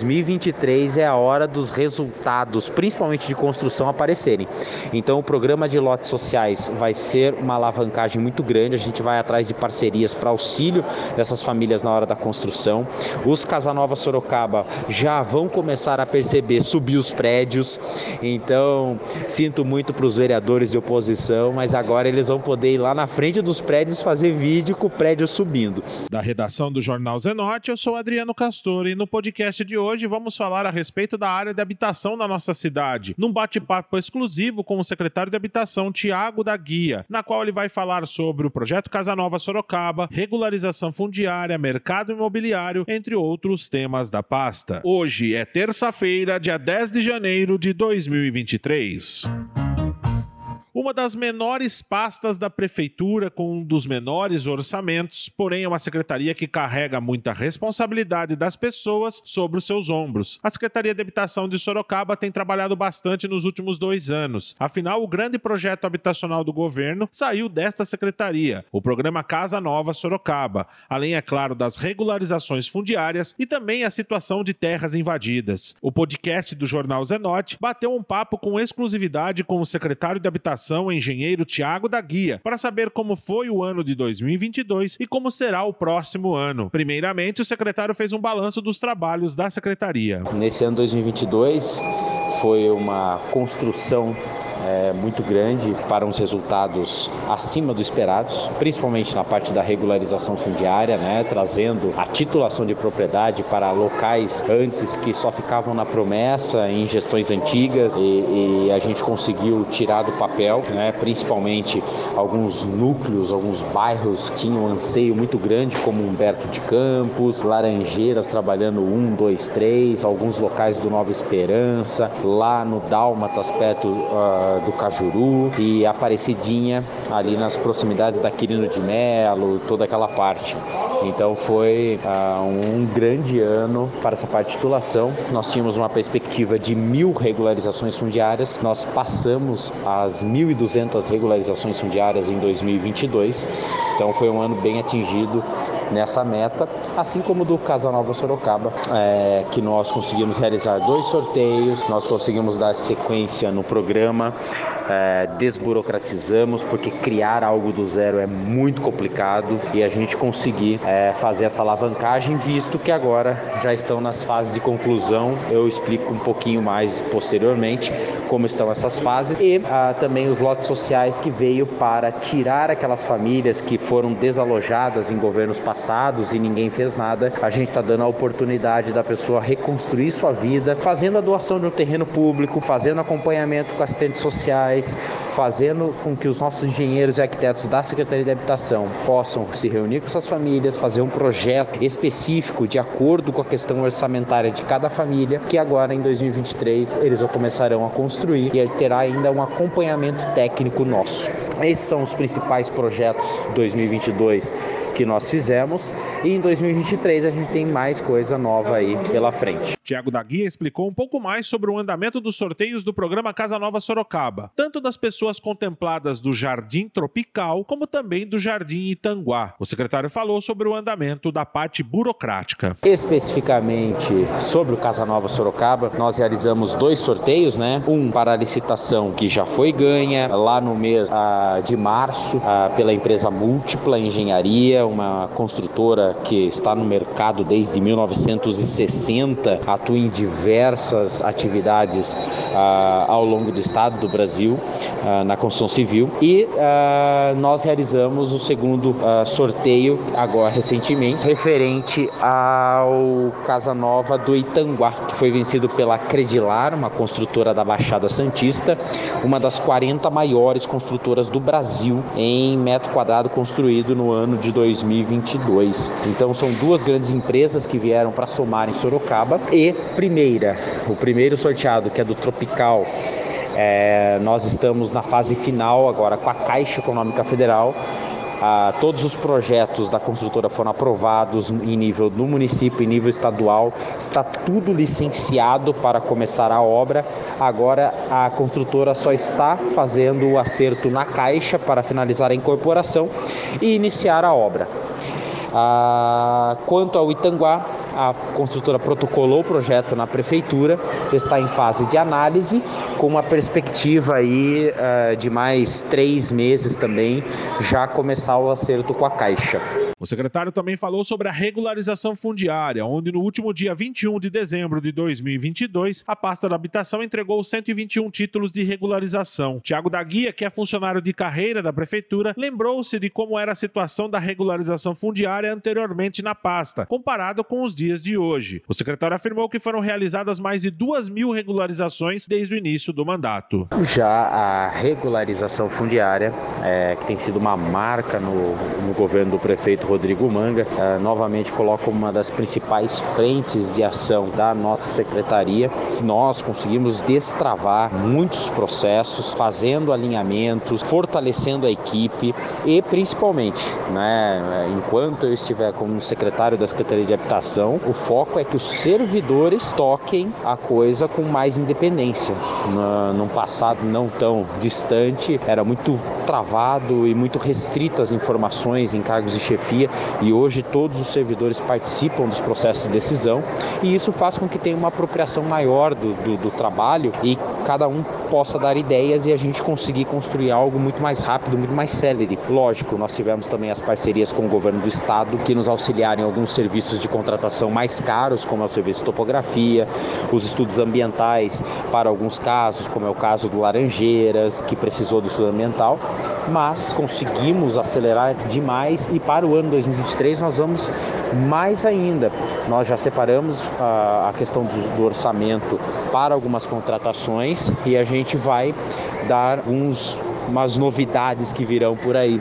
2023 é a hora dos resultados, principalmente de construção, aparecerem. Então, o programa de lotes sociais vai ser uma alavancagem muito grande. A gente vai atrás de parcerias para auxílio dessas famílias na hora da construção. Os Casanova Sorocaba já vão começar a perceber subir os prédios. Então, sinto muito para os vereadores de oposição, mas agora eles vão poder ir lá na frente dos prédios fazer vídeo com o prédio subindo. Da redação do Jornal Zenote, eu sou Adriano Castor e no podcast de hoje vamos falar a respeito da área de habitação na nossa cidade, num bate-papo exclusivo com o secretário de Habitação, Tiago da Guia, na qual ele vai falar sobre o projeto Casa Nova Sorocaba, regularização fundiária, mercado imobiliário, entre outros temas da pasta. Hoje é terça-feira, dia 10 de janeiro de 2023 uma das menores pastas da prefeitura com um dos menores orçamentos, porém é uma secretaria que carrega muita responsabilidade das pessoas sobre os seus ombros. A Secretaria de Habitação de Sorocaba tem trabalhado bastante nos últimos dois anos. Afinal, o grande projeto habitacional do governo saiu desta secretaria, o programa Casa Nova Sorocaba, além, é claro, das regularizações fundiárias e também a situação de terras invadidas. O podcast do Jornal Zenote bateu um papo com exclusividade com o secretário de Habitação Educação, engenheiro Tiago da Guia, para saber como foi o ano de 2022 e como será o próximo ano. Primeiramente, o secretário fez um balanço dos trabalhos da secretaria. Nesse ano 2022 foi uma construção é, muito grande para uns resultados acima dos esperados, principalmente na parte da regularização fundiária, né, trazendo a titulação de propriedade para locais antes que só ficavam na promessa em gestões antigas e, e a gente conseguiu tirar do papel, né, principalmente alguns núcleos, alguns bairros tinham um anseio muito grande, como Humberto de Campos, Laranjeiras trabalhando um, dois, três, alguns locais do Nova Esperança, lá no Dálmatas, perto uh, do Cajuru e Aparecidinha, ali nas proximidades da Quirino de Melo, toda aquela parte. Então foi uh, um grande ano para essa parte de titulação. Nós tínhamos uma perspectiva de mil regularizações fundiárias, nós passamos as 1.200 regularizações fundiárias em 2022. Então foi um ano bem atingido nessa meta, assim como do Casa Nova Sorocaba, é, que nós conseguimos realizar dois sorteios, nós conseguimos dar sequência no programa, é, desburocratizamos, porque criar algo do zero é muito complicado e a gente conseguir é, fazer essa alavancagem, visto que agora já estão nas fases de conclusão. Eu explico um pouquinho mais posteriormente como estão essas fases e ah, também os lotes sociais que veio para tirar aquelas famílias que foram desalojadas em governos passados e ninguém fez nada. A gente está dando a oportunidade da pessoa reconstruir sua vida, fazendo a doação de um terreno público, fazendo acompanhamento com assistentes sociais, fazendo com que os nossos engenheiros e arquitetos da Secretaria de Habitação possam se reunir com essas famílias, fazer um projeto específico de acordo com a questão orçamentária de cada família, que agora em 2023 eles começarão a construir e terá ainda um acompanhamento técnico nosso. Esses são os principais projetos 2022 que nós fizemos e em 2023 a gente tem mais coisa nova aí pela frente. Tiago da Guia explicou um pouco mais sobre o andamento dos sorteios do programa Casa Nova Sorocaba, tanto das pessoas contempladas do Jardim Tropical, como também do Jardim Itanguá. O secretário falou sobre o andamento da parte burocrática. Especificamente sobre o Casa Nova Sorocaba, nós realizamos dois sorteios, né? Um para a licitação que já foi ganha lá no mês ah, de março ah, pela empresa Múltipla Engenharia, uma construtora que está no mercado desde 1960, atua em diversas atividades ah, ao longo do estado do Brasil ah, na construção civil e ah, nós realizamos o segundo sorteio agora recentemente referente ao Casa Nova do Itanguá, que foi vencido pela Credilar, uma construtora da Baixada Santista, uma das 40 maiores construtoras do Brasil em metro quadrado construído no ano de 2022. Então são duas grandes empresas que vieram para somar em Sorocaba e primeira, o primeiro sorteado que é do Tropical é, nós estamos na fase final agora com a Caixa Econômica Federal. Ah, todos os projetos da construtora foram aprovados em nível do município, em nível estadual, está tudo licenciado para começar a obra. Agora a construtora só está fazendo o acerto na caixa para finalizar a incorporação e iniciar a obra. Ah, quanto ao Itanguá, A construtora protocolou o projeto na prefeitura, está em fase de análise, com uma perspectiva aí uh, de mais três meses também já começar o acerto com a Caixa. O secretário também falou sobre a regularização fundiária, onde no último dia 21 de dezembro de 2022, a pasta da habitação entregou 121 títulos de regularização. Tiago da Guia, que é funcionário de carreira da prefeitura, lembrou-se de como era a situação da regularização fundiária anteriormente na pasta, comparado com os dias de hoje. O secretário afirmou que foram realizadas mais de duas mil regularizações desde o início do mandato. Já a regularização fundiária, é, que tem sido uma marca no, no governo do prefeito Rodrigo Manga, uh, novamente coloca uma das principais frentes de ação da nossa secretaria. Nós conseguimos destravar muitos processos, fazendo alinhamentos, fortalecendo a equipe e principalmente, né, enquanto eu estiver como secretário da Secretaria de Habitação, o foco é que os servidores toquem a coisa com mais independência. Num passado não tão distante, era muito travado e muito restrito as informações em cargos de chefia e hoje todos os servidores participam dos processos de decisão e isso faz com que tenha uma apropriação maior do, do, do trabalho e cada um possa dar ideias e a gente conseguir construir algo muito mais rápido, muito mais célere. Lógico, nós tivemos também as parcerias com o governo do estado que nos auxiliaram em alguns serviços de contratação mais caros, como é o serviço de topografia, os estudos ambientais para alguns casos, como é o caso do Laranjeiras, que precisou do estudo ambiental, mas conseguimos acelerar demais e para o ano 2023 nós vamos mais ainda. Nós já separamos a, a questão do, do, orçamento para algumas contratações e a gente vai dar uns, umas novidades que virão por aí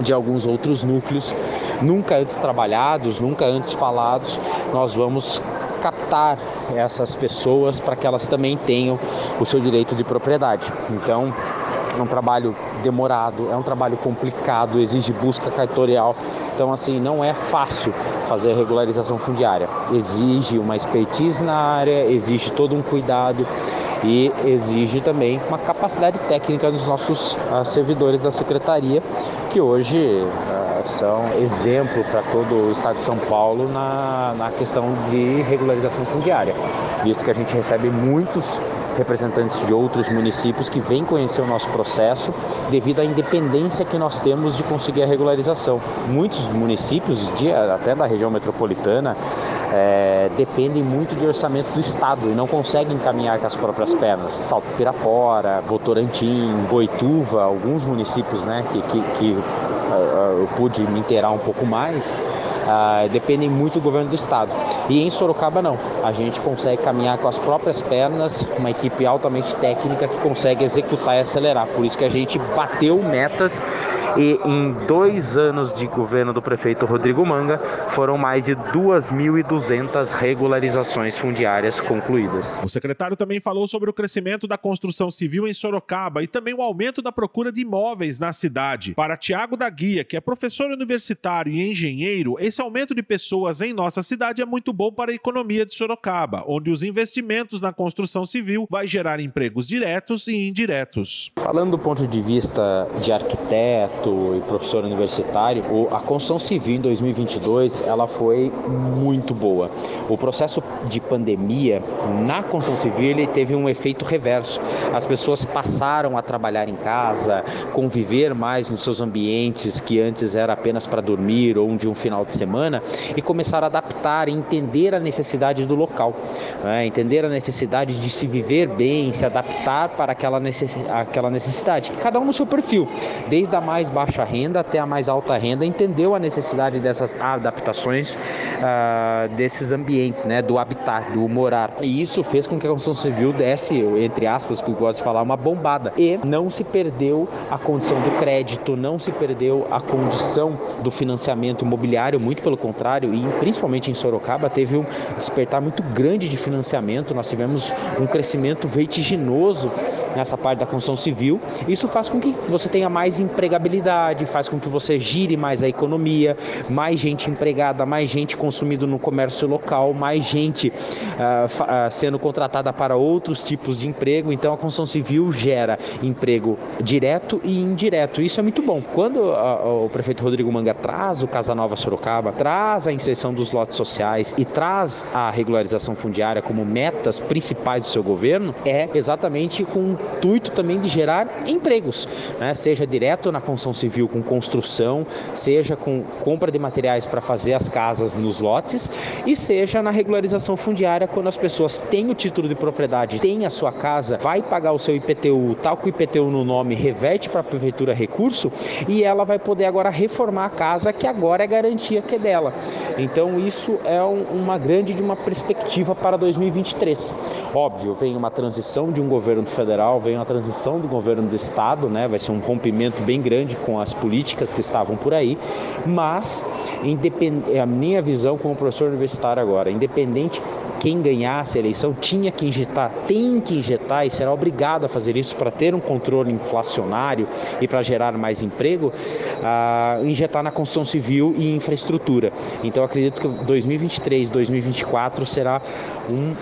de alguns outros núcleos nunca antes trabalhados, nunca antes falados. Nós vamos captar essas pessoas para que elas também tenham o seu direito de propriedade. Então, é um trabalho demorado, é um trabalho complicado, exige busca cartorial. Então, assim, não é fácil fazer a regularização fundiária. Exige uma expertise na área, exige todo um cuidado e exige também uma capacidade técnica dos nossos uh, servidores da secretaria, que hoje uh, são exemplo para todo o estado de São Paulo na, na questão de regularização fundiária, visto que a gente recebe muitos representantes de outros municípios que vêm conhecer o nosso processo devido à independência que nós temos de conseguir a regularização. Muitos municípios, de, até da região metropolitana, é, dependem muito de orçamento do Estado e não conseguem caminhar com as próprias pernas. Salto Pirapora, Votorantim, Boituva, alguns municípios né, que, que, que eu pude me inteirar um pouco mais, uh, dependem muito do governo do estado. E em Sorocaba não, a gente consegue caminhar com as próprias pernas, uma equipe altamente técnica que consegue executar e acelerar. Por isso que a gente bateu metas e em dois anos de governo do prefeito Rodrigo Manga foram mais de 2.200 regularizações fundiárias concluídas. O secretário também falou sobre o crescimento da construção civil em Sorocaba e também o aumento da procura de imóveis na cidade. Para Tiago da Guia, que é professor universitário e engenheiro, esse aumento de pessoas em nossa cidade é muito bom para a economia de Sorocaba, onde os investimentos na construção civil vai gerar empregos diretos e indiretos. Falando do ponto de vista de arquiteto e professor universitário, a construção civil em 2022 ela foi muito boa. O processo de pandemia na construção civil ele teve um efeito reverso. As pessoas passaram a trabalhar em casa, conviver mais nos seus ambientes que antes era apenas para dormir ou de um final de semana e começar a adaptar e entender a necessidade do local, né? entender a necessidade de se viver bem, se adaptar para aquela, necess... aquela necessidade. Cada um no seu perfil, desde a mais baixa renda até a mais alta renda, entendeu a necessidade dessas adaptações uh, desses ambientes, né? do habitat, do morar. E isso fez com que a construção civil desse, entre aspas, que eu gosto de falar, uma bombada. E não se perdeu a condição do crédito, não se perdeu a condição do financiamento imobiliário, muito pelo contrário, e principalmente em Sorocaba teve um despertar muito grande de financiamento. Nós tivemos um crescimento vertiginoso nessa parte da construção civil. Isso faz com que você tenha mais empregabilidade, faz com que você gire mais a economia, mais gente empregada, mais gente consumindo no comércio local, mais gente uh, uh, sendo contratada para outros tipos de emprego. Então a construção civil gera emprego direto e indireto. Isso é muito bom. Quando uh, o prefeito Rodrigo Manga traz o Casa Nova Sorocaba traz a inserção dos lotes sociais e traz a regularização fundiária como metas principais do seu governo, é exatamente com intuito também de gerar empregos, né? seja direto na construção civil com construção, seja com compra de materiais para fazer as casas nos lotes e seja na regularização fundiária quando as pessoas têm o título de propriedade, têm a sua casa, vai pagar o seu IPTU, tal que o IPTU no nome reverte para a prefeitura recurso e ela vai poder agora reformar a casa que agora é garantia que é dela. Então isso é um, uma grande de uma perspectiva para 2023. Óbvio, vem uma transição de um governo federal, vem uma transição do governo do estado, né? Vai ser um rompimento bem grande com as políticas que estavam por aí, mas independ... É a minha visão como professor universitário agora, independente quem ganhasse a eleição tinha que injetar, tem que injetar e será obrigado a fazer isso para ter um controle inflacionário e para gerar mais emprego, uh, injetar na construção civil e infraestrutura. Então acredito que 2023, 2024 será um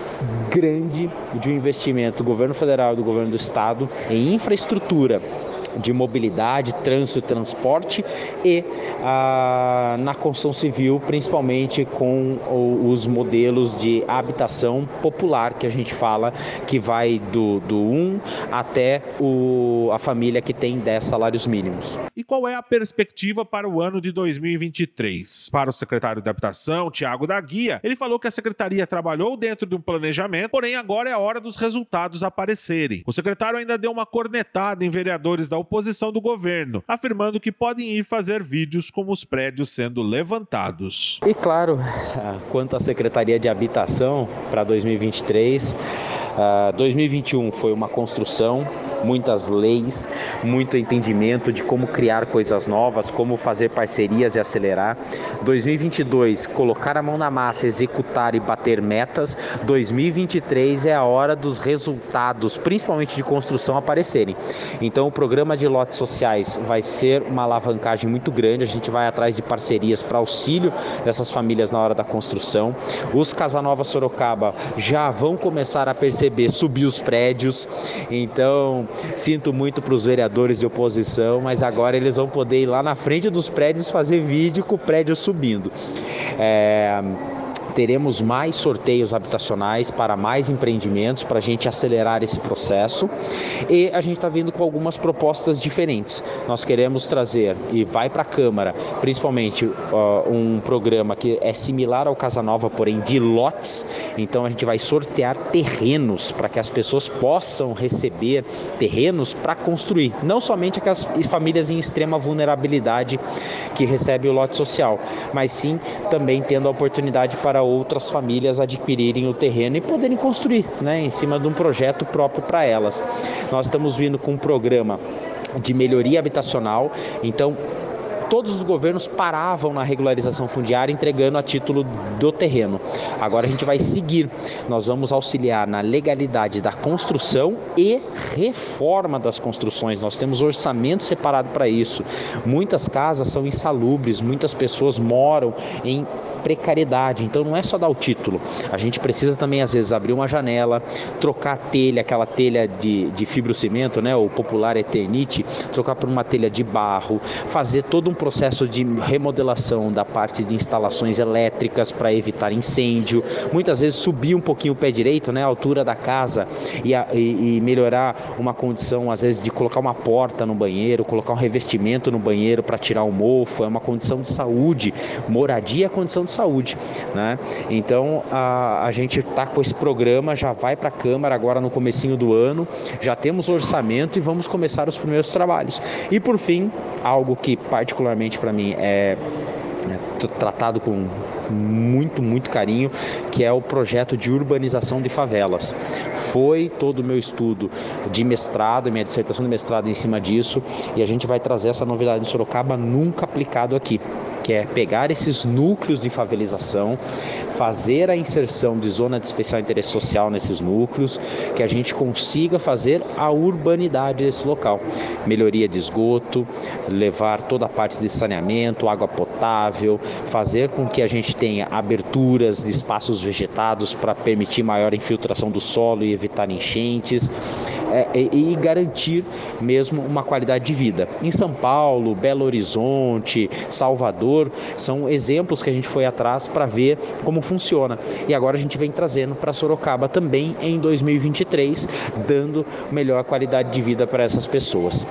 grande de um investimento do governo federal e do governo do estado em infraestrutura de mobilidade, trânsito e transporte e ah, na construção civil, principalmente com os modelos de habitação popular que a gente fala, que vai do, do 1 até o, a família que tem 10 salários mínimos. E qual é a perspectiva para o ano de 2023? Para o secretário de Habitação, Tiago da Guia, ele falou que a secretaria trabalhou dentro de um planejamento, porém agora é a hora dos resultados aparecerem. O secretário ainda deu uma cornetada em vereadores da oposição do governo, afirmando que podem ir fazer vídeos com os prédios sendo levantados. E claro, quanto à Secretaria de Habitação para 2023, Uh, 2021 foi uma construção, muitas leis, muito entendimento de como criar coisas novas, como fazer parcerias e acelerar. 2022, colocar a mão na massa, executar e bater metas. 2023 é a hora dos resultados, principalmente de construção, aparecerem. Então, o programa de lotes sociais vai ser uma alavancagem muito grande. A gente vai atrás de parcerias para auxílio dessas famílias na hora da construção. Os Casanova Sorocaba já vão começar a perceber receber, subir os prédios. Então, sinto muito para os vereadores de oposição, mas agora eles vão poder ir lá na frente dos prédios fazer vídeo com o prédio subindo. É teremos mais sorteios habitacionais para mais empreendimentos, para a gente acelerar esse processo. E a gente está vindo com algumas propostas diferentes. Nós queremos trazer, e vai para a Câmara, principalmente uh, um programa que é similar ao Casa Nova, porém de lotes. Então a gente vai sortear terrenos para que as pessoas possam receber terrenos para construir. Não somente aquelas famílias em extrema vulnerabilidade que recebem o lote social, mas sim também tendo a oportunidade para para outras famílias adquirirem o terreno e poderem construir né, em cima de um projeto próprio para elas. Nós estamos vindo com um programa de melhoria habitacional, então todos os governos paravam na regularização fundiária entregando a título do terreno. Agora a gente vai seguir, nós vamos auxiliar na legalidade da construção e reforma das construções. Nós temos orçamento separado para isso. Muitas casas são insalubres, muitas pessoas moram em precariedade. Então não é só dar o título. A gente precisa também, às vezes, abrir uma janela, trocar a telha, aquela telha de, de fibrocimento, né? O popular Eternite, trocar por uma telha de barro, fazer todo um processo de remodelação da parte de instalações elétricas para evitar incêndio. Muitas vezes subir um pouquinho o pé direito, né? A altura da casa e, a, e, e melhorar uma condição, às vezes, de colocar uma porta no banheiro, colocar um revestimento no banheiro para tirar o mofo. É uma condição de saúde. Moradia é condição de saúde, né? Então a, a gente está com esse programa, já vai para a Câmara agora no comecinho do ano, já temos orçamento e vamos começar os primeiros trabalhos. E por fim, algo que particularmente para mim é, é tratado com muito, muito carinho, que é o projeto de urbanização de favelas. Foi todo o meu estudo de mestrado, minha dissertação de mestrado em cima disso, e a gente vai trazer essa novidade em Sorocaba nunca aplicado aqui que é pegar esses núcleos de favelização, fazer a inserção de zona de especial interesse social nesses núcleos, que a gente consiga fazer a urbanidade desse local. Melhoria de esgoto, levar toda a parte de saneamento, água potável, fazer com que a gente tenha aberturas de espaços vegetados para permitir maior infiltração do solo e evitar enchentes é, e, e garantir mesmo uma qualidade de vida. Em São Paulo, Belo Horizonte, Salvador, são exemplos que a gente foi atrás para ver como funciona. E agora a gente vem trazendo para Sorocaba também em 2023, dando melhor qualidade de vida para essas pessoas.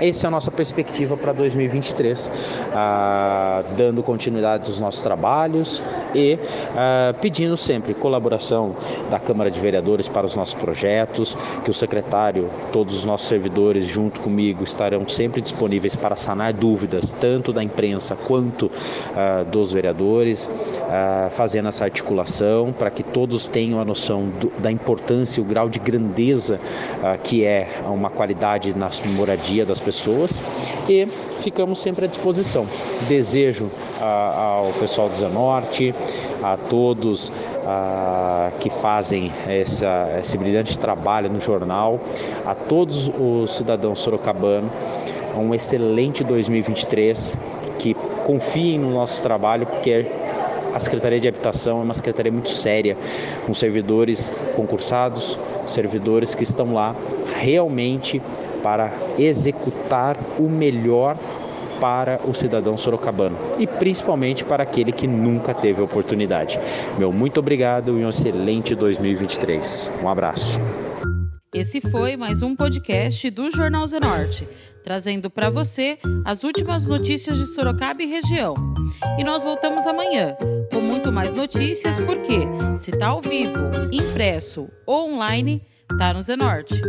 Essa é a nossa perspectiva para 2023, ah, dando continuidade aos nossos trabalhos e ah, pedindo sempre colaboração da Câmara de Vereadores para os nossos projetos, que o secretário, todos os nossos servidores, junto comigo, estarão sempre disponíveis para sanar dúvidas, tanto da imprensa quanto ah, dos vereadores, ah, fazendo essa articulação para que todos tenham a noção do, da importância e o grau de grandeza ah, que é uma qualidade na moradia das pessoas e ficamos sempre à disposição. Desejo a, ao pessoal do Zanorte, a todos a, que fazem essa, esse brilhante trabalho no jornal, a todos os cidadãos sorocabanos, um excelente 2023, que confiem no nosso trabalho, porque a Secretaria de Habitação é uma secretaria muito séria, com servidores concursados, servidores que estão lá realmente para executar o melhor para o cidadão sorocabano e principalmente para aquele que nunca teve oportunidade. Meu muito obrigado e um excelente 2023. Um abraço. Esse foi mais um podcast do Jornal Zenorte, trazendo para você as últimas notícias de Sorocaba e região. E nós voltamos amanhã com muito mais notícias, porque se tá ao vivo, impresso ou online, tá no Zenorte.